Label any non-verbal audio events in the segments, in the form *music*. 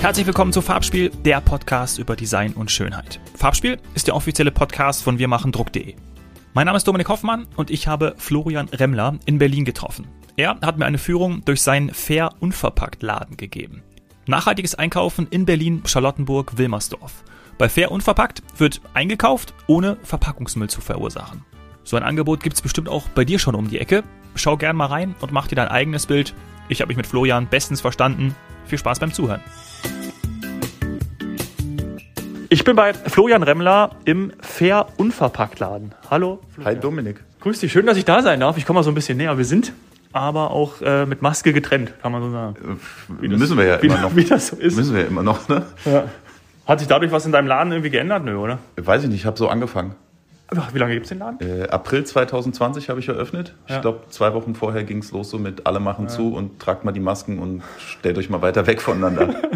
Herzlich willkommen zu Farbspiel, der Podcast über Design und Schönheit. Farbspiel ist der offizielle Podcast von wirmachendruck.de. Mein Name ist Dominik Hoffmann und ich habe Florian Remmler in Berlin getroffen. Er hat mir eine Führung durch seinen Fair Unverpackt Laden gegeben. Nachhaltiges Einkaufen in Berlin, Charlottenburg, Wilmersdorf. Bei Fair Unverpackt wird eingekauft, ohne Verpackungsmüll zu verursachen. So ein Angebot gibt's bestimmt auch bei dir schon um die Ecke. Schau gern mal rein und mach dir dein eigenes Bild. Ich habe mich mit Florian bestens verstanden. Viel Spaß beim Zuhören. Ich bin bei Florian Remmler im Fair Unverpackt Laden. Hallo. Florian. Hi Dominik. Grüß dich, schön, dass ich da sein darf. Ich komme mal so ein bisschen näher. Wir sind aber auch äh, mit Maske getrennt, kann man so sagen. Wie das, müssen wir ja immer noch. Wie das so ist. Müssen wir ja immer noch, ne? Ja. Hat sich dadurch was in deinem Laden irgendwie geändert? Nö, oder? Weiß ich nicht, ich habe so angefangen. Wie lange gibt es den Laden? Äh, April 2020 habe ich eröffnet. Ja. Ich glaube, zwei Wochen vorher ging es los so mit alle machen ja. zu und tragt mal die Masken und stellt euch mal weiter weg voneinander. *laughs*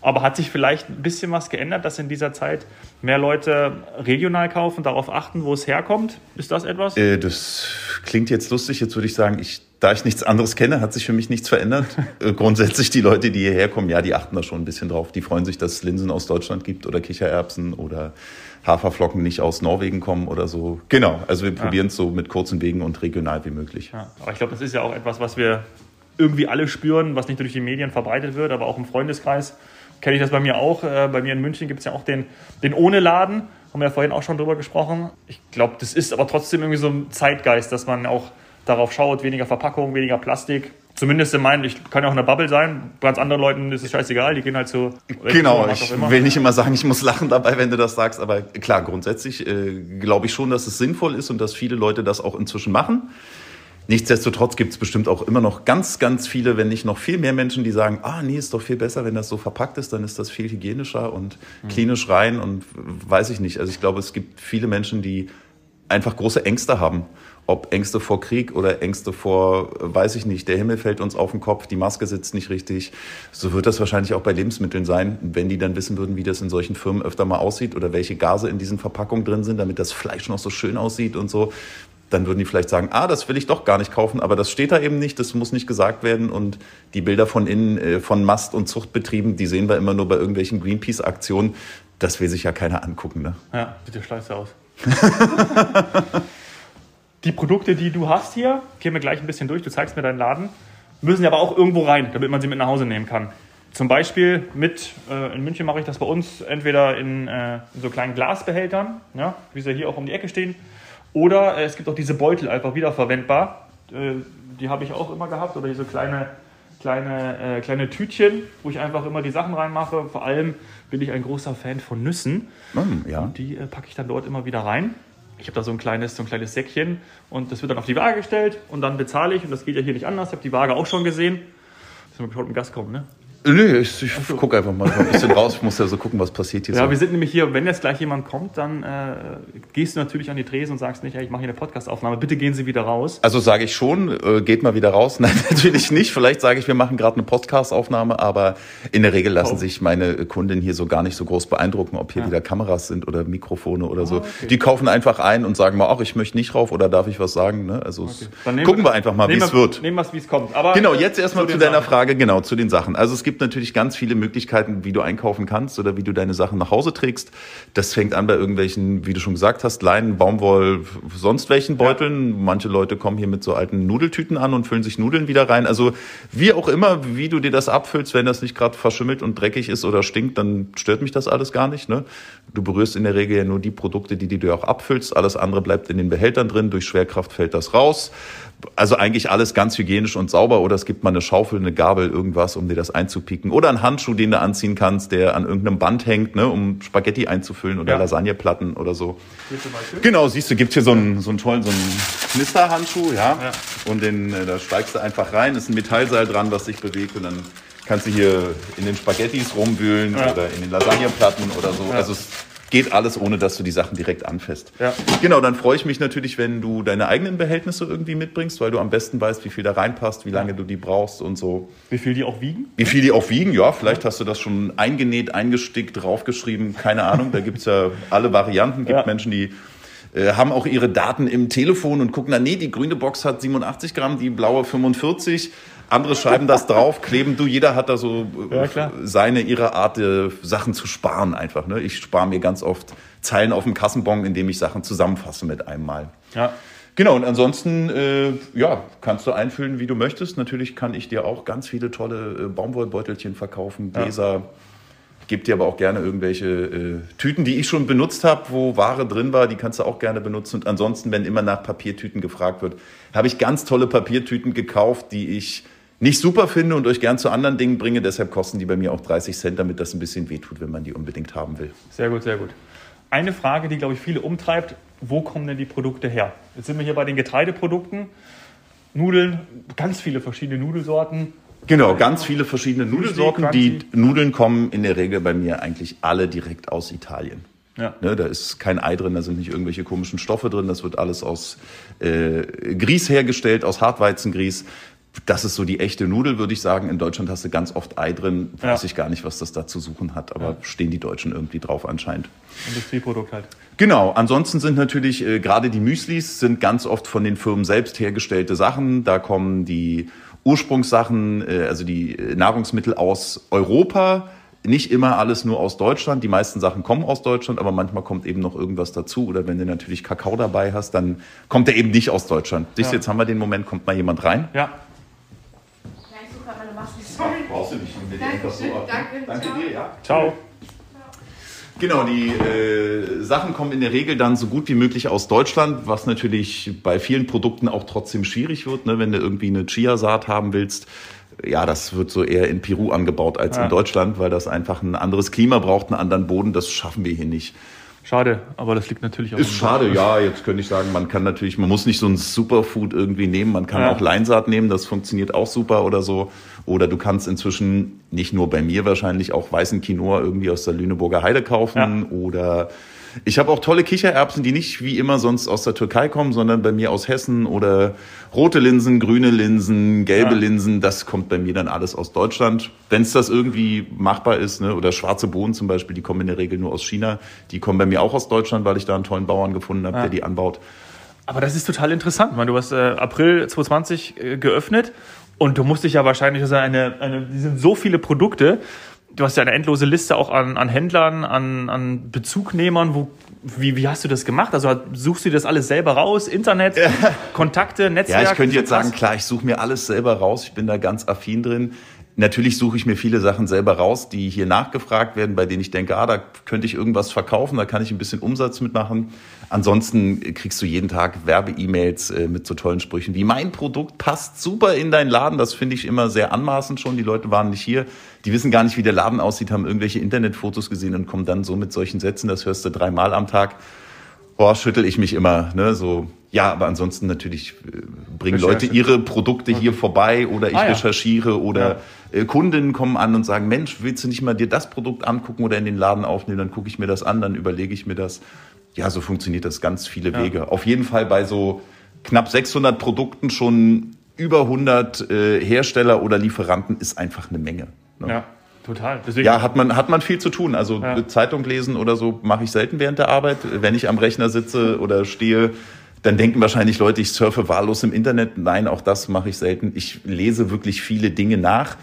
Aber hat sich vielleicht ein bisschen was geändert, dass in dieser Zeit mehr Leute regional kaufen, darauf achten, wo es herkommt? Ist das etwas? Äh, das klingt jetzt lustig. Jetzt würde ich sagen, ich, da ich nichts anderes kenne, hat sich für mich nichts verändert. *laughs* äh, grundsätzlich die Leute, die hierher kommen, ja, die achten da schon ein bisschen drauf. Die freuen sich, dass es Linsen aus Deutschland gibt oder Kichererbsen oder Haferflocken nicht aus Norwegen kommen oder so. Genau, also wir ja. probieren es so mit kurzen Wegen und regional wie möglich. Ja, aber ich glaube, das ist ja auch etwas, was wir irgendwie alle spüren, was nicht durch die Medien verbreitet wird, aber auch im Freundeskreis kenne ich das bei mir auch. Äh, bei mir in München gibt es ja auch den, den Ohne-Laden. Haben wir ja vorhin auch schon drüber gesprochen. Ich glaube, das ist aber trotzdem irgendwie so ein Zeitgeist, dass man auch darauf schaut, weniger Verpackung, weniger Plastik. Zumindest in meinen, ich kann ja auch in der Bubble sein. Ganz anderen Leuten ist es scheißegal, die gehen halt zu. Genau, ich will nicht immer sagen, ich muss lachen dabei, wenn du das sagst, aber klar, grundsätzlich äh, glaube ich schon, dass es sinnvoll ist und dass viele Leute das auch inzwischen machen. Nichtsdestotrotz gibt es bestimmt auch immer noch ganz, ganz viele, wenn nicht noch viel mehr Menschen, die sagen, ah, nee, ist doch viel besser, wenn das so verpackt ist, dann ist das viel hygienischer und mhm. klinisch rein und weiß ich nicht. Also ich glaube, es gibt viele Menschen, die einfach große Ängste haben. Ob Ängste vor Krieg oder Ängste vor, weiß ich nicht, der Himmel fällt uns auf den Kopf, die Maske sitzt nicht richtig. So wird das wahrscheinlich auch bei Lebensmitteln sein, wenn die dann wissen würden, wie das in solchen Firmen öfter mal aussieht oder welche Gase in diesen Verpackungen drin sind, damit das Fleisch noch so schön aussieht und so dann würden die vielleicht sagen, ah, das will ich doch gar nicht kaufen, aber das steht da eben nicht, das muss nicht gesagt werden und die Bilder von innen, äh, von Mast- und Zuchtbetrieben, die sehen wir immer nur bei irgendwelchen Greenpeace-Aktionen. Das will sich ja keiner angucken, ne? Ja, sieht ja scheiße aus. *laughs* die Produkte, die du hast hier, gehen wir gleich ein bisschen durch, du zeigst mir deinen Laden, müssen ja aber auch irgendwo rein, damit man sie mit nach Hause nehmen kann. Zum Beispiel mit, äh, in München mache ich das bei uns, entweder in, äh, in so kleinen Glasbehältern, ja, wie sie hier auch um die Ecke stehen, oder äh, es gibt auch diese Beutel einfach wiederverwendbar. Äh, die habe ich auch immer gehabt. Oder diese kleine, kleine, äh, kleine Tütchen, wo ich einfach immer die Sachen reinmache. Vor allem bin ich ein großer Fan von Nüssen. Mm, ja. Und die äh, packe ich dann dort immer wieder rein. Ich habe da so ein kleines, so ein kleines Säckchen und das wird dann auf die Waage gestellt und dann bezahle ich. Und das geht ja hier nicht anders. Ich habe die Waage auch schon gesehen. Dass wir geschaut, im Gast kommen, ne? Nee, ich, ich so. gucke einfach mal ein bisschen raus. Ich muss ja so gucken, was passiert hier. Ja, so. wir sind nämlich hier, wenn jetzt gleich jemand kommt, dann äh, gehst du natürlich an die Tresen und sagst nicht, hey, ich mache hier eine Podcastaufnahme, bitte gehen Sie wieder raus. Also sage ich schon, äh, geht mal wieder raus. *laughs* Nein, natürlich nicht. Vielleicht sage ich, wir machen gerade eine Podcastaufnahme, aber in der Regel lassen oh. sich meine Kunden hier so gar nicht so groß beeindrucken, ob hier ja. wieder Kameras sind oder Mikrofone oder so. Okay. Die kaufen einfach ein und sagen mal, ach, ich möchte nicht rauf oder darf ich was sagen. Ne? Also okay. gucken wir, wir einfach mal, wie es wird. Nehmen wir es, wie es kommt. Aber genau, jetzt erstmal zu, zu deiner Sachen. Frage, genau, zu den Sachen. Also es gibt natürlich ganz viele Möglichkeiten, wie du einkaufen kannst oder wie du deine Sachen nach Hause trägst. Das fängt an bei irgendwelchen, wie du schon gesagt hast, Leinen, Baumwoll, sonst welchen Beuteln. Ja. Manche Leute kommen hier mit so alten Nudeltüten an und füllen sich Nudeln wieder rein. Also wie auch immer, wie du dir das abfüllst, wenn das nicht gerade verschimmelt und dreckig ist oder stinkt, dann stört mich das alles gar nicht. Ne? Du berührst in der Regel ja nur die Produkte, die, die du auch abfüllst. Alles andere bleibt in den Behältern drin. Durch Schwerkraft fällt das raus. Also eigentlich alles ganz hygienisch und sauber. Oder es gibt mal eine Schaufel, eine Gabel, irgendwas, um dir das einzupicken. Oder ein Handschuh, den du anziehen kannst, der an irgendeinem Band hängt, ne, um Spaghetti einzufüllen oder ja. Lasagneplatten oder so. Genau, siehst du, gibt hier so einen, so einen tollen, so einen Knisterhandschuh, ja. ja. Und den, äh, da steigst du einfach rein, ist ein Metallseil dran, was sich bewegt und dann kannst du hier in den Spaghettis rumwühlen ja. oder in den Lasagneplatten oder so. Also es geht alles, ohne dass du die Sachen direkt anfasst. Ja. Genau, dann freue ich mich natürlich, wenn du deine eigenen Behältnisse irgendwie mitbringst, weil du am besten weißt, wie viel da reinpasst, wie lange du die brauchst und so. Wie viel die auch wiegen? Wie viel die auch wiegen, ja. Vielleicht hast du das schon eingenäht, eingestickt, draufgeschrieben, keine Ahnung. Da gibt es ja alle Varianten. Gibt ja. Menschen, die äh, haben auch ihre Daten im Telefon und gucken dann, nee, die grüne Box hat 87 Gramm, die blaue 45. Andere schreiben das drauf, kleben du, jeder hat da so Ja, klar. seine, ihre Art, äh, Sachen zu sparen einfach. Ne? Ich spare mir ganz oft Zeilen auf dem Kassenbon, indem ich Sachen zusammenfasse mit einem Mal. Ja. Genau, und ansonsten, äh, ja, kannst du einfüllen, wie du möchtest. Natürlich kann ich dir auch ganz viele tolle äh, Baumwollbeutelchen verkaufen, Gläser. Gebe dir aber auch gerne irgendwelche äh, Tüten, die ich schon benutzt habe, wo Ware drin war, die kannst du auch gerne benutzen. Und ansonsten, wenn immer nach Papiertüten gefragt wird, habe ich ganz tolle Papiertüten gekauft, die ich nicht super finde und euch gern zu anderen Dingen bringe. Deshalb kosten die bei mir auch 30 Cent, damit das ein bisschen wehtut, wenn man die unbedingt haben will. Sehr gut, sehr gut. Eine Frage, die, glaube ich, viele umtreibt, wo kommen denn die Produkte her? Jetzt sind wir hier bei den Getreideprodukten. Nudeln, ganz viele verschiedene Nudelsorten. Genau, ganz viele verschiedene Nudelsorten. Die. Nudeln kommen in der Regel bei mir eigentlich alle direkt aus Italien. Ja. Ne, da ist kein Ei drin, da sind nicht irgendwelche komischen Stoffe drin. Das wird alles aus äh, Grieß hergestellt, aus Hartweizengrieß. Das ist so die echte Nudel, würde ich sagen. In Deutschland hast du ganz oft Ei drin. Weiß Ja. ich gar nicht, was das da zu suchen hat, aber stehen die Deutschen irgendwie drauf anscheinend. Industrieprodukt halt. Genau, ansonsten sind natürlich äh, gerade die Müslis sind ganz oft von den Firmen selbst hergestellte Sachen. Da kommen die Ursprungssachen, äh, also die äh, Nahrungsmittel aus Europa. Nicht immer alles nur aus Deutschland. Die meisten Sachen kommen aus Deutschland, aber manchmal kommt eben noch irgendwas dazu. Oder wenn du natürlich Kakao dabei hast, dann kommt er eben nicht aus Deutschland. Siehst Ja. jetzt haben wir den Moment, kommt mal jemand rein. Ja, Ja, ich suche gerade meine Maske, sorry. Brauchst du nicht. Mit Dankeschön, danke, Danke dir, ja. ciao. Genau, die äh, Sachen kommen in der Regel dann so gut wie möglich aus Deutschland, was natürlich bei vielen Produkten auch trotzdem schwierig wird, ne? wenn du irgendwie eine Chiasaat haben willst. Ja, das wird so eher in Peru angebaut als Ja. in Deutschland, weil das einfach ein anderes Klima braucht, einen anderen Boden. Das schaffen wir hier nicht. Schade, aber das liegt natürlich auch Ist schade, ja. Jetzt könnte ich sagen, man kann natürlich, man muss nicht so ein Superfood irgendwie nehmen. Man kann Ja. auch Leinsaat nehmen, das funktioniert auch super oder so. Oder du kannst inzwischen nicht nur bei mir wahrscheinlich auch weißen Quinoa irgendwie aus der Lüneburger Heide kaufen. Oder ich habe auch tolle Kichererbsen, die nicht wie immer sonst aus der Türkei kommen, sondern bei mir aus Hessen. Oder rote Linsen, grüne Linsen, gelbe Ja. Linsen. Das kommt bei mir dann alles aus Deutschland. Wenn es das irgendwie machbar ist, ne? oder schwarze Bohnen zum Beispiel, die kommen in der Regel nur aus China. Die kommen bei mir auch aus Deutschland, weil ich da einen tollen Bauern gefunden habe, Ja. der die anbaut. Aber das ist total interessant. Man, du hast äh, April 2020 äh, geöffnet und du musst dich ja wahrscheinlich, ist eine, eine, die sind so viele Produkte. Du hast ja eine endlose Liste auch an, an Händlern, an, an Bezugnehmern. Wo, wie, wie hast du das gemacht? Also suchst du das alles selber raus? Internet, Kontakte, Netzwerk? Ja, ich könnte jetzt sagen, klar, ich suche mir alles selber raus. Ich bin da ganz affin drin. Natürlich suche ich mir viele Sachen selber raus, die hier nachgefragt werden, bei denen ich denke, ah, da könnte ich irgendwas verkaufen, da kann ich ein bisschen Umsatz mitmachen. Ansonsten kriegst du jeden Tag Werbe-E-Mails äh, mit so tollen Sprüchen wie mein Produkt passt super in deinen Laden. Das finde ich immer sehr anmaßend schon. Die Leute waren nicht hier. Die wissen gar nicht, wie der Laden aussieht, haben irgendwelche Internetfotos gesehen und kommen dann so mit solchen Sätzen. Das hörst du dreimal am Tag. Boah, schüttel ich mich immer, ne, so. Ja, aber ansonsten natürlich äh, bringen Recherche. Leute ihre Produkte hier vorbei oder ich Ah, ja. recherchiere oder äh, Kundinnen kommen an und sagen, Mensch, willst du nicht mal dir das Produkt angucken oder in den Laden aufnehmen? Dann gucke ich mir das an, dann überlege ich mir das. Ja, so funktioniert das ganz viele Ja. Wege. Auf jeden Fall bei so knapp 600 Produkten schon über 100 äh, Hersteller oder Lieferanten ist einfach eine Menge. Ne? Ja, total. Deswegen, Ja, hat man, hat man viel zu tun. Also Ja. Zeitung lesen oder so mache ich selten während der Arbeit. Wenn ich am Rechner sitze oder stehe, dann denken wahrscheinlich Leute, ich surfe wahllos im Internet. Nein, auch das mache ich selten. Ich lese wirklich viele Dinge nach.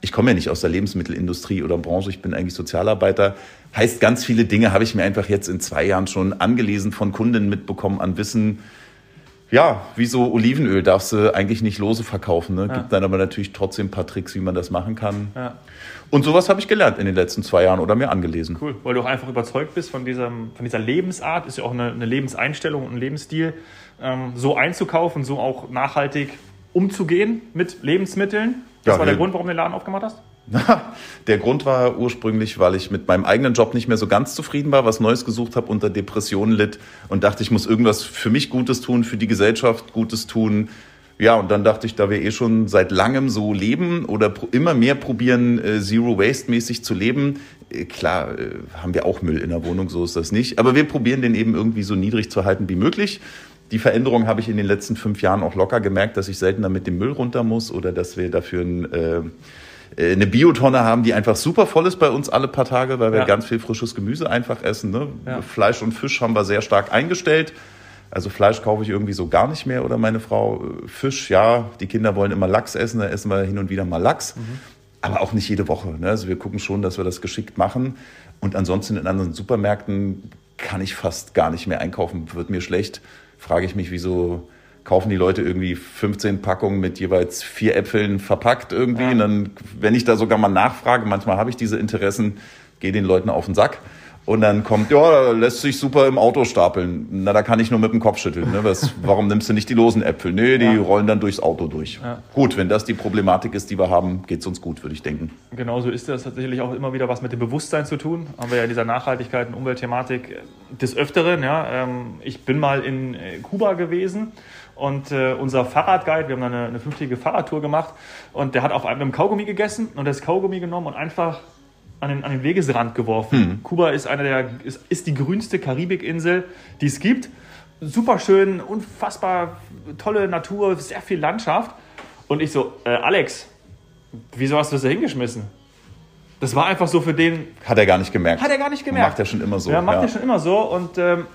Ich komme ja nicht aus der Lebensmittelindustrie oder Branche, ich bin eigentlich Sozialarbeiter. Heißt, ganz viele Dinge habe ich mir einfach jetzt in zwei Jahren schon angelesen, von Kunden mitbekommen an Wissen. Ja, wie so Olivenöl darfst du eigentlich nicht lose verkaufen. Ne? Gibt dann aber natürlich trotzdem ein paar Tricks, wie man das machen kann. ja, Und sowas habe ich gelernt in den letzten zwei Jahren oder mir angelesen. cool. Weil du auch einfach überzeugt bist von, diesem, von dieser Lebensart, ist ja auch eine, eine Lebenseinstellung und ein Lebensstil, ähm, so einzukaufen, so auch nachhaltig umzugehen mit Lebensmitteln. Das Ja, war der Grund, warum du den Laden aufgemacht hast? Der Grund war ursprünglich, weil ich mit meinem eigenen Job nicht mehr so ganz zufrieden war, was Neues gesucht habe, unter Depressionen litt und dachte, ich muss irgendwas für mich Gutes tun, für die Gesellschaft Gutes tun. Ja, und dann dachte ich, da wir eh schon seit langem so leben oder immer mehr probieren, äh, Zero Waste mäßig zu leben, äh, klar äh, haben wir auch Müll in der Wohnung, so ist das nicht. Aber wir probieren den eben irgendwie so niedrig zu halten wie möglich. Die Veränderung habe ich in den letzten fünf Jahren auch locker gemerkt, dass ich seltener mit dem Müll runter muss oder dass wir dafür ein äh, eine Biotonne haben, die einfach super voll ist bei uns alle paar Tage, weil wir Ja. ganz viel frisches Gemüse einfach essen. Ne? Ja. Fleisch und Fisch haben wir sehr stark eingestellt. Also Fleisch kaufe ich irgendwie so gar nicht mehr oder meine Frau. Fisch, ja, die Kinder wollen immer Lachs essen, da essen wir hin und wieder mal Lachs. Mhm. Aber auch nicht jede Woche. Ne? Also wir gucken schon, dass wir das geschickt machen. Und ansonsten in anderen Supermärkten kann ich fast gar nicht mehr einkaufen. Wird mir schlecht. Frage ich mich, wieso kaufen die Leute irgendwie 15 Packungen mit jeweils vier Äpfeln verpackt irgendwie. Ja. Und dann, wenn ich da sogar mal nachfrage, manchmal habe ich diese Interessen, gehe den Leuten auf den Sack. Und dann kommt, ja, lässt sich super im Auto stapeln. Na, da kann ich nur mit dem Kopf schütteln. Ne? Was, warum nimmst du nicht die losen Äpfel? Nee, die ja. rollen dann durchs Auto durch. Ja. Gut, wenn das die Problematik ist, die wir haben, geht es uns gut, würde ich denken. Genauso ist das tatsächlich auch immer wieder was mit dem Bewusstsein zu tun. Haben wir ja in dieser Nachhaltigkeit und Umweltthematik des Öfteren. Ja, ähm, ich bin mal in äh, Kuba gewesen und äh, unser Fahrradguide, wir haben eine, eine fünftägige Fahrradtour gemacht und der hat auf einem Kaugummi gegessen und das Kaugummi genommen und einfach an den, an den Wegesrand geworfen. Mhm. Kuba ist, eine der, ist, ist die grünste Karibikinsel, die es gibt. Super schön, unfassbar tolle Natur, sehr viel Landschaft. Und ich so, äh, Alex, wieso hast du das da hingeschmissen? Das war einfach so für den. Hat er gar nicht gemerkt. Hat er gar nicht gemerkt. Macht er schon immer so. Ja, macht ja. er schon immer so. Und ähm,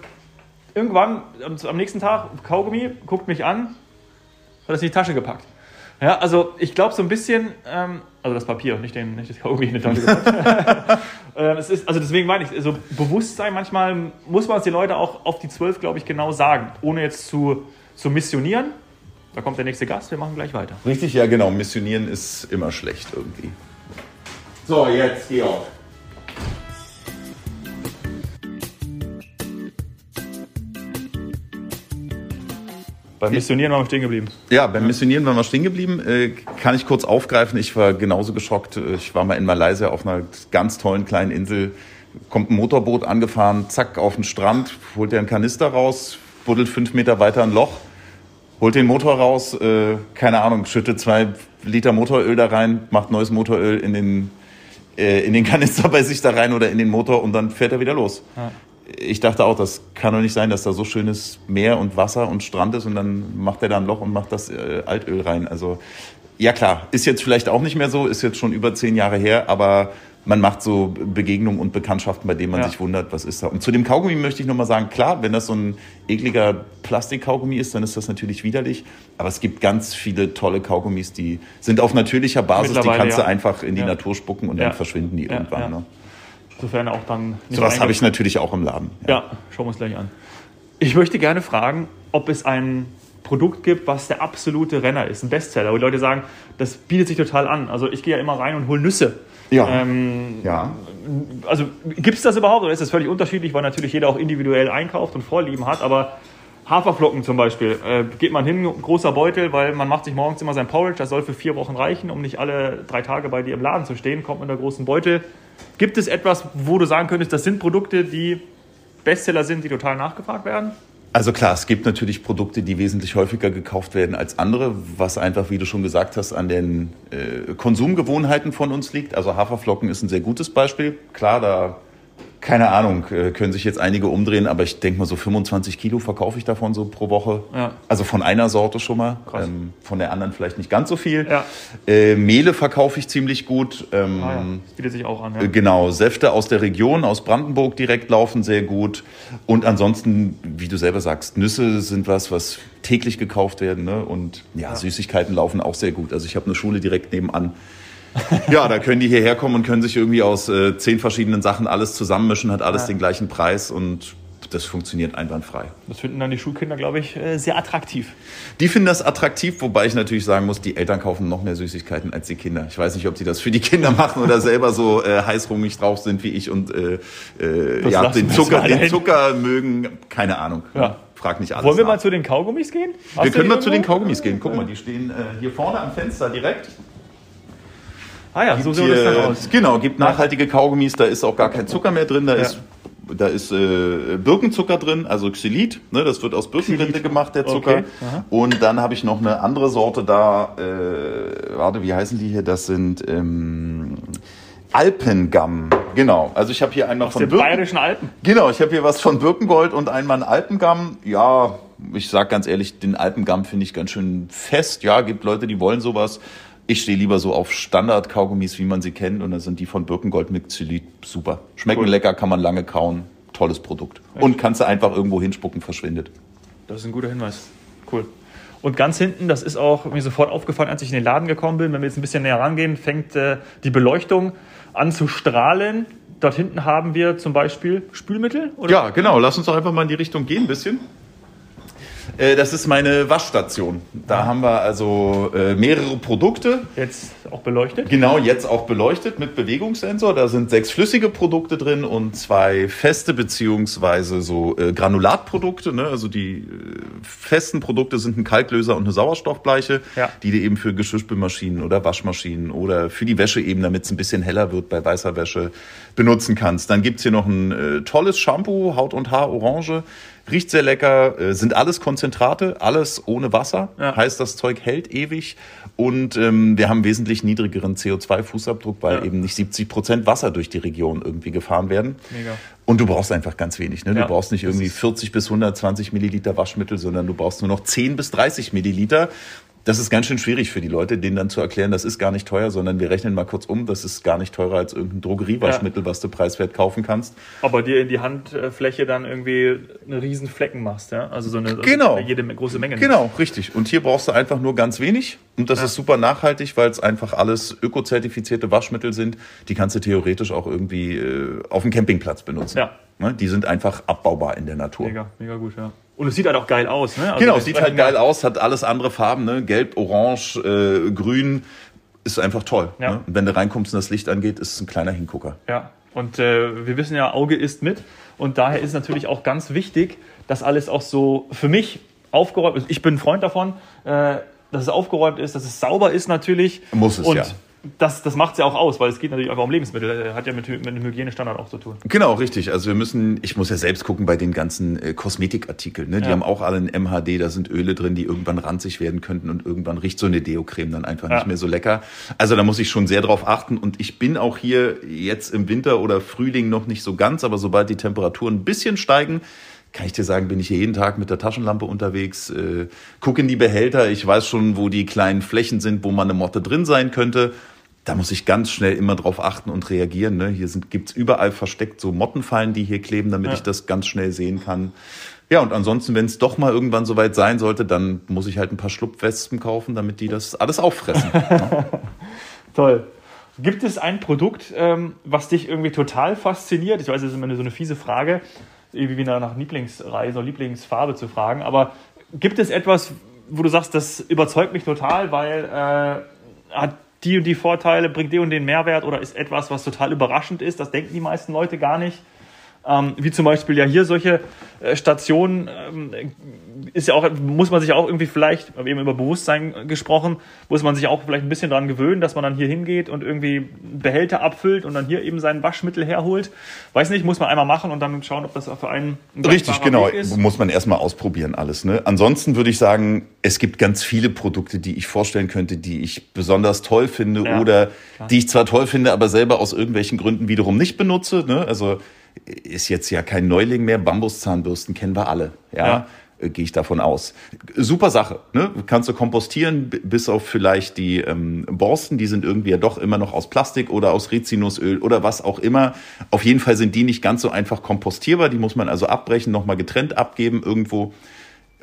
irgendwann, am nächsten Tag, Kaugummi, guckt mich an, hat es in die Tasche gepackt. Ja, also ich glaube so ein bisschen, ähm, also das Papier, nicht, den, nicht das Kaugummi in gepackt. *laughs* ähm, es ist, also deswegen meine ich, also Bewusstsein, manchmal muss man es den Leuten auch auf die zwölf, glaube ich, genau sagen, ohne jetzt zu, zu missionieren. Da kommt der nächste Gast, wir machen gleich weiter. Richtig, ja genau, missionieren ist immer schlecht irgendwie. So, jetzt Georg. Beim Missionieren waren wir stehen geblieben. Ja, beim Missionieren waren wir stehen geblieben. Äh, kann ich kurz aufgreifen. Ich war genauso geschockt. Ich war mal in Malaysia auf einer ganz tollen kleinen Insel. Kommt ein Motorboot angefahren, zack, auf den Strand, holt er einen Kanister raus, buddelt fünf Meter weiter ein Loch, holt den Motor raus, äh, keine Ahnung, schüttet zwei Liter Motoröl da rein, macht neues Motoröl in den, äh, in den Kanister bei sich da rein oder in den Motor und dann fährt er wieder los. Ja ich dachte auch, das kann doch nicht sein, dass da so schönes Meer und Wasser und Strand ist und dann macht er da ein Loch und macht das äh, Altöl rein. Also ja klar, ist jetzt vielleicht auch nicht mehr so, ist jetzt schon über zehn Jahre her, aber man macht so Begegnungen und Bekanntschaften, bei denen man ja. sich wundert, was ist da. Und zu dem Kaugummi möchte ich nochmal sagen, klar, wenn das so ein ekliger Plastikkaugummi ist, dann ist das natürlich widerlich. Aber es gibt ganz viele tolle Kaugummis, die sind auf natürlicher Basis, die kannst ja. du einfach in die ja. Natur spucken und dann verschwinden die irgendwann. Ne? Sofern auch dann. So was habe ich natürlich auch im Laden. Ja. ja, schauen wir uns gleich an. Ich möchte gerne fragen, ob es ein Produkt gibt, was der absolute Renner ist, ein Bestseller, wo die Leute sagen, das bietet sich total an. Also ich gehe ja immer rein und hole Nüsse. Ja. Ähm, ja. Also gibt es das überhaupt oder ist das völlig unterschiedlich, weil natürlich jeder auch individuell einkauft und Vorlieben hat, aber Haferflocken zum Beispiel, äh, geht man hin, großer Beutel, weil man macht sich morgens immer sein Porridge, das soll für vier Wochen reichen, um nicht alle drei Tage bei dir im Laden zu stehen, kommt mit einer großen Beutel, Gibt es etwas, wo du sagen könntest, das sind Produkte, die Bestseller sind, die total nachgefragt werden? Also klar, es gibt natürlich Produkte, die wesentlich häufiger gekauft werden als andere, was einfach, wie du schon gesagt hast, an den äh, Konsumgewohnheiten von uns liegt. Also Haferflocken ist ein sehr gutes Beispiel. Klar, da keine Ahnung, äh, können sich jetzt einige umdrehen, aber ich denke mal, so 25 Kilo verkaufe ich davon so pro Woche. Ja. Also von einer Sorte schon mal. Ähm, von der anderen vielleicht nicht ganz so viel. Ja. Äh, Mehle verkaufe ich ziemlich gut. Ähm, ah, ja. Das bietet sich auch an. Ja. Äh, genau, Säfte aus der Region, aus Brandenburg direkt laufen sehr gut. Und ansonsten, wie du selber sagst, Nüsse sind was, was täglich gekauft werden. Ne? Und ja, Süßigkeiten laufen auch sehr gut. Also ich habe eine Schule direkt nebenan *laughs* ja, da können die hierher kommen und können sich irgendwie aus äh, zehn verschiedenen Sachen alles zusammenmischen, hat alles ja. den gleichen Preis und das funktioniert einwandfrei. Das finden dann die Schulkinder, glaube ich, äh, sehr attraktiv. Die finden das attraktiv, wobei ich natürlich sagen muss, die Eltern kaufen noch mehr Süßigkeiten als die Kinder. Ich weiß nicht, ob sie das für die Kinder machen oder selber so äh, heißrungig drauf sind wie ich und äh, äh, ja, den, Zucker, den Zucker mögen. Keine Ahnung. Ja. Frag nicht alles. Wollen wir nach. mal zu den Kaugummis gehen? Hast wir können mal zu den Kaugummis gehen. Guck mal, die stehen äh, hier vorne am Fenster direkt. Ah ja, so sieht das dann aus. Genau, gibt nachhaltige Kaugummis, da ist auch gar kein Zucker mehr drin, da ja. ist da ist äh, Birkenzucker drin, also Xylit, ne, das wird aus Birkenrinde gemacht, der Zucker. Okay. Und dann habe ich noch eine andere Sorte da, äh, warte, wie heißen die hier? Das sind ähm, Alpengamm. Genau, also ich habe hier einmal aus von den bayerischen Alpen. Genau, ich habe hier was von Birkengold und einmal einen Alpengamm. Ja, ich sag ganz ehrlich, den Alpengamm finde ich ganz schön fest. Ja, gibt Leute, die wollen sowas. Ich stehe lieber so auf Standard-Kaugummis, wie man sie kennt. Und dann sind die von Birkengold mit Xylit super. Schmecken cool. lecker, kann man lange kauen. Tolles Produkt. Echt? Und kannst du einfach irgendwo hinspucken, verschwindet. Das ist ein guter Hinweis. Cool. Und ganz hinten, das ist auch mir sofort aufgefallen, als ich in den Laden gekommen bin, wenn wir jetzt ein bisschen näher rangehen, fängt äh, die Beleuchtung an zu strahlen. Dort hinten haben wir zum Beispiel Spülmittel. Oder? Ja, genau. Lass uns doch einfach mal in die Richtung gehen, ein bisschen. Äh, Das ist meine Waschstation. Da haben wir also äh, mehrere Produkte. Jetzt auch beleuchtet. Genau, jetzt auch beleuchtet mit Bewegungssensor. Da sind sechs flüssige Produkte drin und zwei feste beziehungsweise so äh, Granulatprodukte. Ne? Also die äh, festen Produkte sind ein Kalklöser und eine Sauerstoffbleiche, Ja. die du eben für Geschirrspülmaschinen oder Waschmaschinen oder für die Wäsche eben, damit es ein bisschen heller wird bei weißer Wäsche, benutzen kannst. Dann gibt's hier noch ein äh, tolles Shampoo, Haut und Haar Orange. Riecht sehr lecker, äh, sind alles Konzentrate, alles ohne Wasser. Ja. Heißt, das Zeug hält ewig. Und ähm, wir haben wesentlich niedrigeren CO2-Fußabdruck, weil Ja. eben nicht 70 Prozent Wasser durch die Region irgendwie gefahren werden. Mega. Und du brauchst einfach ganz wenig. Ne? Du Ja. brauchst nicht irgendwie 40 bis 120 Milliliter Waschmittel, sondern du brauchst nur noch 10 bis 30 Milliliter. Das ist ganz schön schwierig für die Leute, denen dann zu erklären, das ist gar nicht teuer, sondern wir rechnen mal kurz um, das ist gar nicht teurer als irgendein Drogeriewaschmittel, was du preiswert kaufen kannst. Aber dir in die Handfläche dann irgendwie eine riesen Flecken machst, ja? Also so eine Genau. also jede große Menge. Genau, richtig. Und hier brauchst du einfach nur ganz wenig. Und das ist super nachhaltig, weil es einfach alles ökozertifizierte Waschmittel sind. Die kannst du theoretisch auch irgendwie äh, auf dem Campingplatz benutzen. Ja. Ne? Die sind einfach abbaubar in der Natur. Mega, mega gut, ja. Und es sieht halt auch geil aus, ne? Also Genau, sieht halt geil aus, hat alles andere Farben, ne? Gelb, Orange, äh, Grün. Ist einfach toll. Ja. Ne? Und wenn du reinkommst und das Licht angeht, ist es ein kleiner Hingucker. Ja, und äh, wir wissen ja, Auge isst mit. Und daher ist natürlich auch ganz wichtig, dass alles auch so für mich aufgeräumt ist. Ich bin ein Freund davon, äh, dass es aufgeräumt ist, dass es sauber ist natürlich. Muss es, und ja. Das, das macht es ja auch aus, weil es geht natürlich einfach um Lebensmittel. Das hat ja mit, mit einem Hygienestandard auch zu tun. Genau, richtig. Also wir müssen, ich muss ja selbst gucken bei den ganzen äh, Kosmetikartikeln. Ne? Die Ja. haben auch alle ein MHD, da sind Öle drin, die irgendwann ranzig werden könnten und irgendwann riecht so eine Deo-Creme dann einfach Ja. nicht mehr so lecker. Also da muss ich schon sehr drauf achten und ich bin auch hier jetzt im Winter oder Frühling noch nicht so ganz, aber sobald die Temperaturen ein bisschen steigen, kann ich dir sagen, bin ich hier jeden Tag mit der Taschenlampe unterwegs, äh, gucke in die Behälter, ich weiß schon, wo die kleinen Flächen sind, wo mal eine Motte drin sein könnte. Da muss ich ganz schnell immer drauf achten und reagieren. Ne? Hier sind, gibt's überall versteckt so Mottenfallen, die hier kleben, damit Ja. ich das ganz schnell sehen kann. Ja, und ansonsten, wenn es doch mal irgendwann soweit sein sollte, dann muss ich halt ein paar Schlupfwespen kaufen, damit die das alles auffressen. *laughs* Toll. Gibt es ein Produkt, ähm, was dich irgendwie total fasziniert? Ich weiß, das ist immer so eine fiese Frage, irgendwie nach nach Lieblingsreise oder Lieblingsfarbe zu fragen, aber gibt es etwas, wo du sagst, das überzeugt mich total, weil äh, hat die und die Vorteile, bringt den und den Mehrwert oder ist etwas, was total überraschend ist, das denken die meisten Leute gar nicht? Ähm, wie zum Beispiel ja hier solche äh, Stationen, ähm, ist ja auch, muss man sich auch irgendwie vielleicht, wir haben eben über Bewusstsein gesprochen, muss man sich auch vielleicht ein bisschen dran gewöhnen, dass man dann hier hingeht und irgendwie Behälter abfüllt und dann hier eben sein Waschmittel herholt. Weiß nicht, muss man einmal machen und dann schauen, ob das auch für einen ein Richtig, genau. Muss man erstmal ausprobieren alles. Ne? Ansonsten würde ich sagen, es gibt ganz viele Produkte, die ich vorstellen könnte, die ich besonders toll finde Ja, oder die ich zwar toll finde, aber selber aus irgendwelchen Gründen wiederum nicht benutze. Ne? Also ist jetzt ja kein Neuling mehr. Bambuszahnbürsten kennen wir alle. Ja. Ja. Äh, Gehe ich davon aus. Super Sache. Ne? Kannst du kompostieren, bis auf vielleicht die ähm, Borsten, die sind irgendwie ja doch immer noch aus Plastik oder aus Rizinusöl oder was auch immer. Auf jeden Fall sind die nicht ganz so einfach kompostierbar. Die muss man also abbrechen, nochmal getrennt abgeben irgendwo.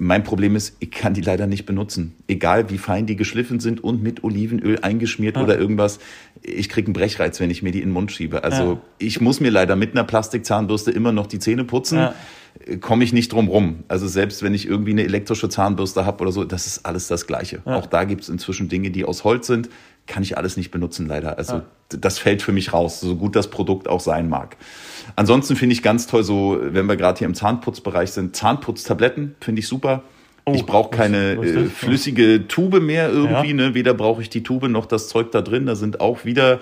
Mein Problem ist, ich kann die leider nicht benutzen. Egal wie fein die geschliffen sind und mit Olivenöl eingeschmiert oder irgendwas. Ich kriege einen Brechreiz, wenn ich mir die in den Mund schiebe. Also Ja. ich muss mir leider mit einer Plastikzahnbürste immer noch die Zähne putzen. Ja. Komme ich nicht drum rum. Also selbst wenn ich irgendwie eine elektrische Zahnbürste habe oder so, das ist alles das Gleiche. Auch da gibt es inzwischen Dinge, die aus Holz sind. Kann ich alles nicht benutzen, leider. Also Ja. das fällt für mich raus, so gut das Produkt auch sein mag. Ansonsten finde ich ganz toll, so wenn wir gerade hier im Zahnputzbereich sind, Zahnputztabletten finde ich super. Oh, ich brauche keine was ist äh, flüssige Tube mehr irgendwie. Ja. Ne? Weder brauche ich die Tube noch das Zeug da drin. Da sind auch wieder,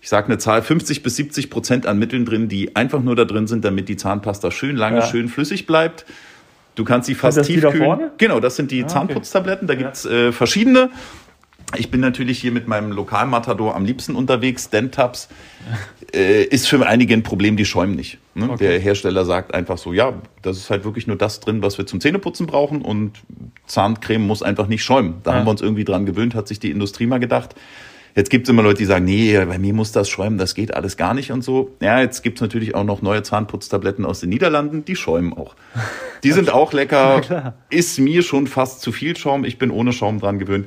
ich sage eine Zahl, 50 bis 70 Prozent an Mitteln drin, die einfach nur da drin sind, damit die Zahnpasta schön lange, Ja. schön flüssig bleibt. Du kannst sie fast tiefkühlen. vorne? Genau, das sind die okay. Zahnputztabletten. Da gibt's äh, verschiedene. Ich bin natürlich hier mit meinem Lokalmatador am liebsten unterwegs. Dentabs äh, ist für einige ein Problem, die schäumen nicht. Ne? Okay. Der Hersteller sagt einfach so, ja, das ist halt wirklich nur das drin, was wir zum Zähneputzen brauchen und Zahncreme muss einfach nicht schäumen. Da Ja. haben wir uns irgendwie dran gewöhnt, hat sich die Industrie mal gedacht. Jetzt gibt es immer Leute, die sagen, nee, bei mir muss das schäumen, das geht alles gar nicht und so. Ja, jetzt gibt es natürlich auch noch neue Zahnputztabletten aus den Niederlanden, die schäumen auch. Die sind auch lecker. *laughs* Ist mir schon fast zu viel Schaum. Ich bin ohne Schaum dran gewöhnt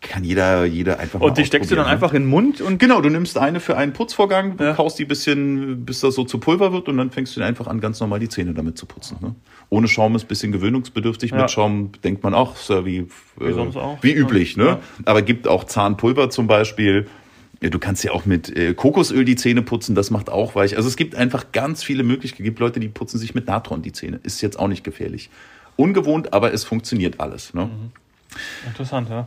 kann jeder, jeder einfach mal Und die steckst du dann ne? einfach in den Mund und. Genau, du nimmst eine für einen Putzvorgang, ja. kaust die bisschen, bis das so zu Pulver wird und dann fängst du einfach an, ganz normal die Zähne damit zu putzen. Ne? Ohne Schaum ist ein bisschen gewöhnungsbedürftig. Ja. Mit Schaum denkt man auch, ja wie, wie, äh, auch. wie üblich, ne? Ja. Aber gibt auch Zahnpulver zum Beispiel. Du kannst ja auch mit äh, Kokosöl die Zähne putzen, das macht auch weich. Also es gibt einfach ganz viele Möglichkeiten. Es gibt Leute, die putzen sich mit Natron die Zähne. Ist jetzt auch nicht gefährlich. Ungewohnt, aber es funktioniert alles. Ne? Mhm. Interessant, ja.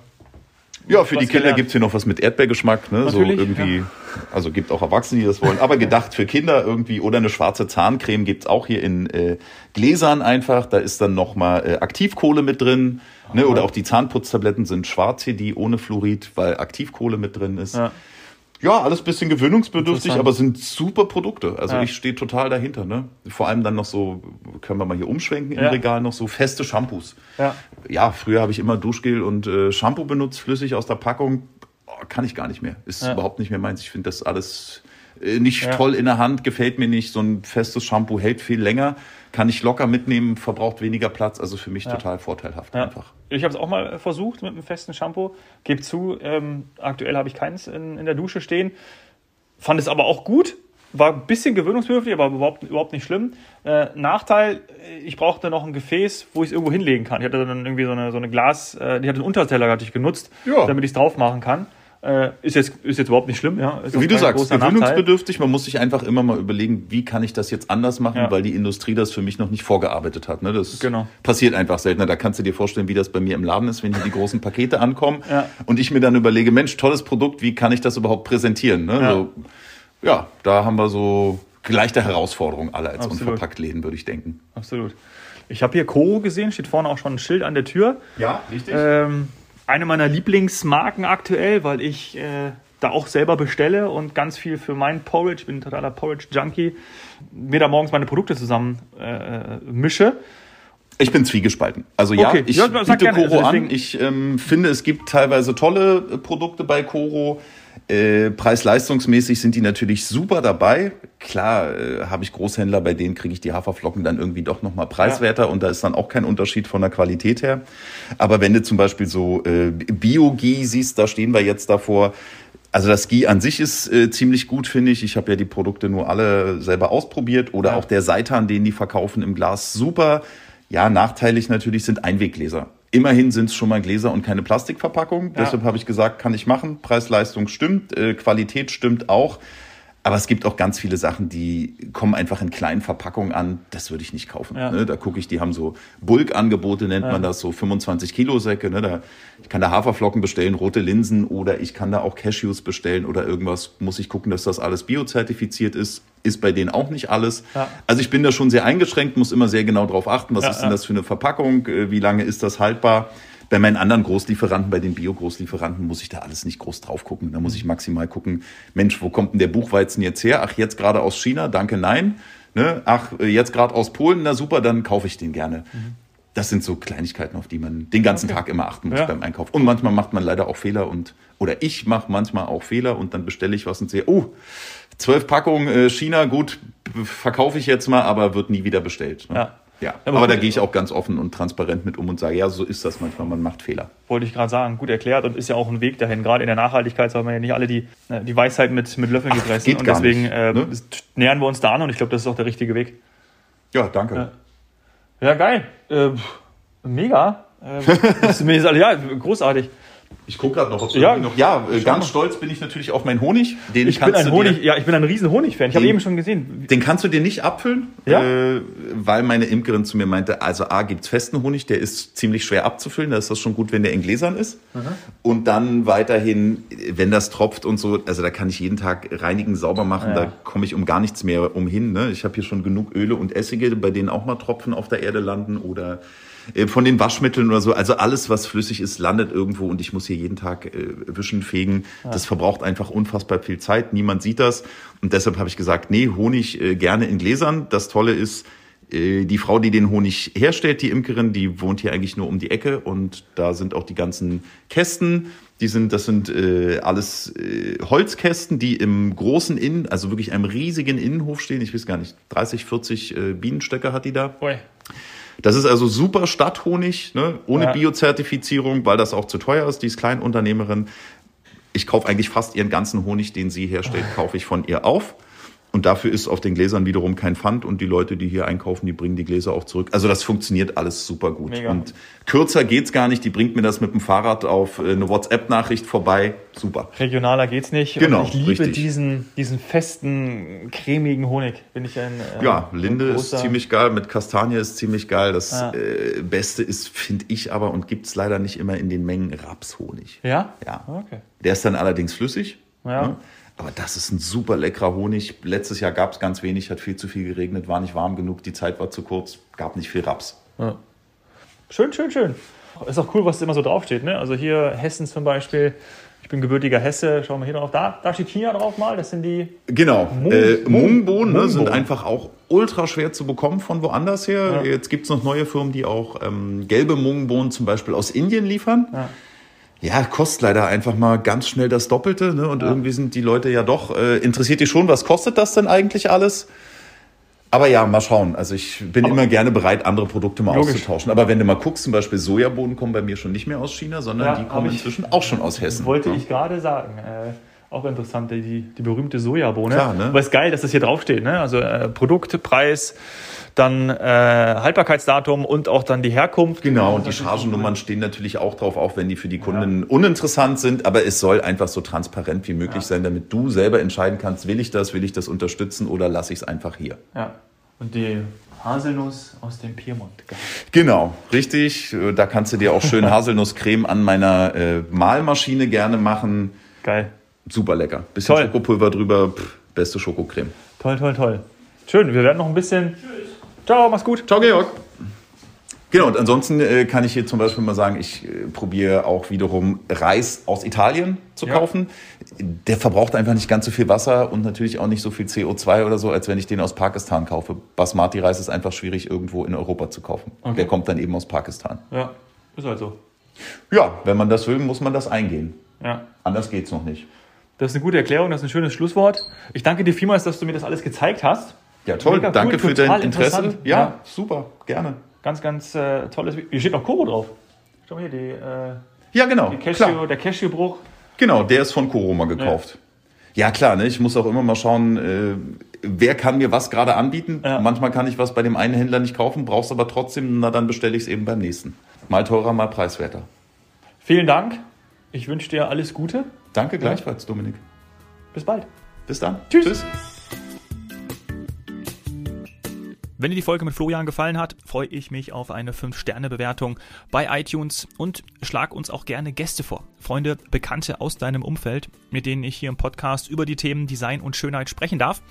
Ja, für die Kinder gelernt. gibt's hier noch was mit Erdbeergeschmack, ne? so irgendwie. Ja. Also gibt auch Erwachsene, die das wollen. Aber gedacht für Kinder irgendwie. Oder eine schwarze Zahncreme gibt's auch hier in äh, Gläsern einfach. Da ist dann nochmal äh, Aktivkohle mit drin. Ne? Oder auch die Zahnputztabletten sind schwarz hier, die ohne Fluorid, weil Aktivkohle mit drin ist. Ja. Ja, alles bisschen gewöhnungsbedürftig, aber sind super Produkte. Also ja. ich stehe total dahinter. Ne? Vor allem dann noch so, können wir mal hier umschwenken im ja. Regal, noch so feste Shampoos. Ja, ja früher habe ich immer Duschgel und äh, Shampoo benutzt, flüssig aus der Packung. Oh, kann ich gar nicht mehr. Ist überhaupt nicht mehr meins. Ich finde das alles äh, nicht toll in der Hand, gefällt mir nicht. So ein festes Shampoo hält viel länger kann ich locker mitnehmen, verbraucht weniger Platz, also für mich ja. total vorteilhaft ja. einfach. Ich habe es auch mal versucht mit einem festen Shampoo, gebe zu, ähm, aktuell habe ich keins in, in der Dusche stehen, fand es aber auch gut, war ein bisschen gewöhnungsbedürftig, aber überhaupt, überhaupt nicht schlimm. Äh, Nachteil, ich brauchte noch ein Gefäß, wo ich es irgendwo hinlegen kann. Ich hatte dann irgendwie so eine, so eine Glas, äh, die hatte einen Unterteller hatte ich genutzt, ja. damit ich es drauf machen kann. Äh, ist, jetzt, ist jetzt überhaupt nicht schlimm, ja. Ist wie du sagst, gewöhnungsbedürftig. Man muss sich einfach immer mal überlegen, wie kann ich das jetzt anders machen, ja. weil die Industrie das für mich noch nicht vorgearbeitet hat. Ne? Das genau. passiert einfach seltener. Da kannst du dir vorstellen, wie das bei mir im Laden ist, wenn hier die großen Pakete ankommen ja. und ich mir dann überlege, Mensch, tolles Produkt, wie kann ich das überhaupt präsentieren? Ne? Ja. So, ja, da haben wir so gleiche Herausforderungen alle als Absolut. Unverpacktläden, würde ich denken. Absolut. Ich habe hier Koro gesehen, steht vorne auch schon ein Schild an der Tür. Ja, richtig. Ähm, eine meiner Lieblingsmarken aktuell, weil ich äh, da auch selber bestelle und ganz viel für meinen Porridge, ich bin ein totaler Porridge-Junkie, mir da morgens meine Produkte zusammen äh, mische. Ich bin zwiegespalten. Also ja, okay. ich ja, biete Koro also an. Ich ähm, finde, es gibt teilweise tolle äh, Produkte bei Koro. Äh, Preis-leistungsmäßig sind die natürlich super dabei. Klar, äh, habe ich Großhändler, bei denen kriege ich die Haferflocken dann irgendwie doch nochmal preiswerter ja. und da ist dann auch kein Unterschied von der Qualität her. Aber wenn du zum Beispiel so äh, Bio-Ghee siehst, da stehen wir jetzt davor. Also das Ghee an sich ist äh, ziemlich gut, finde ich. Ich habe ja die Produkte nur alle selber ausprobiert. Oder ja. auch der Seitan, den die verkaufen im Glas, super. Ja, nachteilig natürlich sind Einweggläser. Immerhin sind es schon mal Gläser und keine Plastikverpackung. Ja. Deshalb habe ich gesagt, kann ich machen. Preis-Leistung stimmt, äh, Qualität stimmt auch. Aber es gibt auch ganz viele Sachen, die kommen einfach in kleinen Verpackungen an. Das würde ich nicht kaufen. Ja. Ne? Da gucke ich, die haben so Bulkangebote, nennt ja. man das, so 25 Kilo Säcke. Ne? Da, ich kann da Haferflocken bestellen, rote Linsen oder ich kann da auch Cashews bestellen oder irgendwas. Muss ich gucken, dass das alles biozertifiziert ist. Ist bei denen auch nicht alles. Ja. Also ich bin da schon sehr eingeschränkt, muss immer sehr genau drauf achten, was ist denn das für eine Verpackung, äh, wie lange ist das haltbar. Bei meinen anderen Großlieferanten, bei den Bio-Großlieferanten, muss ich da alles nicht groß drauf gucken. Da muss ich maximal gucken, Mensch, wo kommt denn der Buchweizen jetzt her? Ach, jetzt gerade aus China? Danke, nein. Ne? Ach, jetzt gerade aus Polen? Na super, dann kaufe ich den gerne. Mhm. Das sind so Kleinigkeiten, auf die man den ganzen okay. Tag immer achten muss ja. beim Einkauf. Und manchmal macht man leider auch Fehler und oder ich mache manchmal auch Fehler und dann bestelle ich was und sehe, oh, zwölf Packungen äh, China, gut, verkaufe ich jetzt mal, aber wird nie wieder bestellt. Ne? Ja. Ja, aber, aber da gehe ich auch ganz offen und transparent mit um und sage, ja, so ist das manchmal, man macht Fehler. Wollte ich gerade sagen, gut erklärt und ist ja auch ein Weg dahin. Gerade in der Nachhaltigkeit soll man ja nicht alle die, äh, die Weisheit mit, mit Löffeln gefressen. und deswegen nicht, äh, ne? nähern wir uns da an und ich glaube, das ist auch der richtige Weg. Ja, danke. Ja, ja geil. Äh, mega. *laughs* Äh, ja, großartig. Ich gucke gerade noch, ob ja, noch. Ja, äh, ganz stolz bin ich natürlich auf meinen Honig. Den ich bin ein Honig, dir, ja, ich bin ein riesen Honigfan. Ich habe eben schon gesehen. Den kannst du dir nicht abfüllen, ja? äh, weil meine Imkerin zu mir meinte, also A gibt's festen Honig, der ist ziemlich schwer abzufüllen. Da ist das schon gut, wenn der in Gläsern ist. Mhm. Und dann weiterhin, wenn das tropft und so, also da kann ich jeden Tag reinigen, sauber machen. Ja. Da komme ich um gar nichts mehr umhin. Ne? Ich habe hier schon genug Öle und Essige, bei denen auch mal Tropfen auf der Erde landen oder von den Waschmitteln oder so. Also alles, was flüssig ist, landet irgendwo und ich muss hier jeden Tag äh, wischen, fegen. Ja. Das verbraucht einfach unfassbar viel Zeit. Niemand sieht das. Und deshalb habe ich gesagt, nee, Honig äh, gerne in Gläsern. Das Tolle ist, Äh, die Frau, die den Honig herstellt, die Imkerin, die wohnt hier eigentlich nur um die Ecke und da sind auch die ganzen Kästen. Die sind, das sind äh, alles äh, Holzkästen, die im großen Innen, also wirklich einem riesigen Innenhof stehen. Ich weiß gar nicht, 30, 40 äh, Bienenstöcke hat die da. Ui. Das ist also super Stadthonig, ne? ohne Ja. Biozertifizierung, weil das auch zu teuer ist. Die ist Kleinunternehmerin. Ich kaufe eigentlich fast ihren ganzen Honig, den sie herstellt, *laughs* kaufe ich von ihr auf. Und dafür ist auf den Gläsern wiederum kein Pfand und die Leute, die hier einkaufen, die bringen die Gläser auch zurück. Also das funktioniert alles super gut. Mega. Und kürzer geht's gar nicht. Die bringt mir das mit dem Fahrrad auf äh, eine WhatsApp-Nachricht vorbei. Super. Regionaler geht's nicht. Genau, Und ich liebe richtig. diesen, diesen festen, cremigen Honig. Bin ich ein. äh, Ja, Linde ist ziemlich geil, mit Kastanie ist ziemlich geil. Das Ja. äh, Beste ist, finde ich aber, und gibt's leider nicht immer in den Mengen Rapshonig. Ja? Ja. Okay. Der ist dann allerdings flüssig. Ja. ne? Aber das ist ein super leckerer Honig. Letztes Jahr gab es ganz wenig, hat viel zu viel geregnet, war nicht warm genug, die Zeit war zu kurz, gab nicht viel Raps. Ja. Schön, schön, schön. Ist auch cool, was immer so draufsteht. Ne? Also hier Hessen zum Beispiel. Ich bin gebürtiger Hesse. Schauen wir hier drauf. Da, da steht China drauf mal. Das sind die. Genau. Mung- äh, Mung- Mungbohnen ne, sind einfach auch ultra schwer zu bekommen von woanders her. Ja. Jetzt gibt's noch neue Firmen, die auch ähm, gelbe Mungbohnen zum Beispiel aus Indien liefern. Ja. Ja, kostet leider einfach mal ganz schnell das Doppelte. Ne? Und irgendwie sind die Leute ja doch, äh, interessiert die schon, was kostet das denn eigentlich alles? Aber ja, mal schauen. Also ich bin immer gerne bereit, andere Produkte mal Logisch. auszutauschen. Aber wenn du mal guckst, zum Beispiel Sojabohnen kommen bei mir schon nicht mehr aus China, sondern Ja, die kommen inzwischen auch schon aus Hessen. Wollte Ja. ich gerade sagen. Äh, auch interessant, die, die berühmte Sojabohne. Klar, ne? Aber es ist geil, dass das hier draufsteht. Ne? Also äh, Produkt, Preis, dann äh, Haltbarkeitsdatum und auch dann die Herkunft. Genau, und die Chargennummern stehen natürlich auch drauf, auch wenn die für die Kunden uninteressant sind. Aber es soll einfach so transparent wie möglich sein, damit du selber entscheiden kannst, will ich das, will ich das unterstützen oder lasse ich es einfach hier. Ja. Und die Haselnuss aus dem Piemont. Genau, richtig. Da kannst du dir auch schön *laughs* Haselnusscreme an meiner äh, Mahlmaschine gerne machen. Geil. Super lecker. Bisschen Toll. Schokopulver drüber, pff, beste Schokocreme. Toll, toll, toll. Schön, wir werden noch ein bisschen. Ciao, mach's gut. Ciao, Georg. Genau, und ansonsten äh, kann ich hier zum Beispiel mal sagen, ich äh, probiere auch wiederum Reis aus Italien zu Ja. kaufen. Der verbraucht einfach nicht ganz so viel Wasser und natürlich auch nicht so viel CO2 oder so, als wenn ich den aus Pakistan kaufe. Basmati-Reis ist einfach schwierig irgendwo in Europa zu kaufen. Okay. Der kommt dann eben aus Pakistan. Ja, ist halt so. Ja, wenn man das will, muss man das eingehen. Ja. Anders geht's noch nicht. Das ist eine gute Erklärung, das ist ein schönes Schlusswort. Ich danke dir vielmals, dass du mir das alles gezeigt hast. Ja, toll. Mega cool, Danke für total dein Interesse. Ja, Ja. super, gerne. Ganz, ganz äh, tolles. Hier steht noch Koro drauf. Schau mal hier, die, äh, Ja, genau. die Cashew, Klar. der Cashewbruch. Genau, der ist von Koroma gekauft. Ja, klar, ne? ich muss auch immer mal schauen, äh, wer kann mir was gerade anbieten. Ja. Manchmal kann ich was bei dem einen Händler nicht kaufen, brauchst aber trotzdem, na dann bestelle ich es eben beim nächsten. Mal teurer, mal preiswerter. Vielen Dank. Ich wünsche dir alles Gute. Danke gleichfalls, Dominik. Bis bald. Bis dann. Tschüss. Wenn dir die Folge mit Florian gefallen hat, freue ich mich auf eine 5-Sterne-Bewertung bei iTunes und schlag uns auch gerne Gäste vor. Freunde, Bekannte aus deinem Umfeld, mit denen ich hier im Podcast über die Themen Design und Schönheit sprechen darf.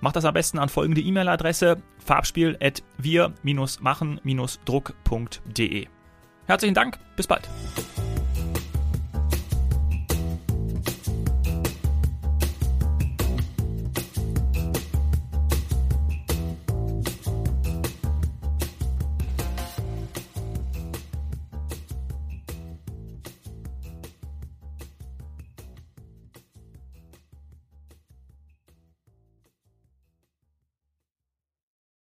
Mach das am besten an folgende E-Mail-Adresse farbspiel at wir-machen-druck.de. Herzlichen Dank, bis bald.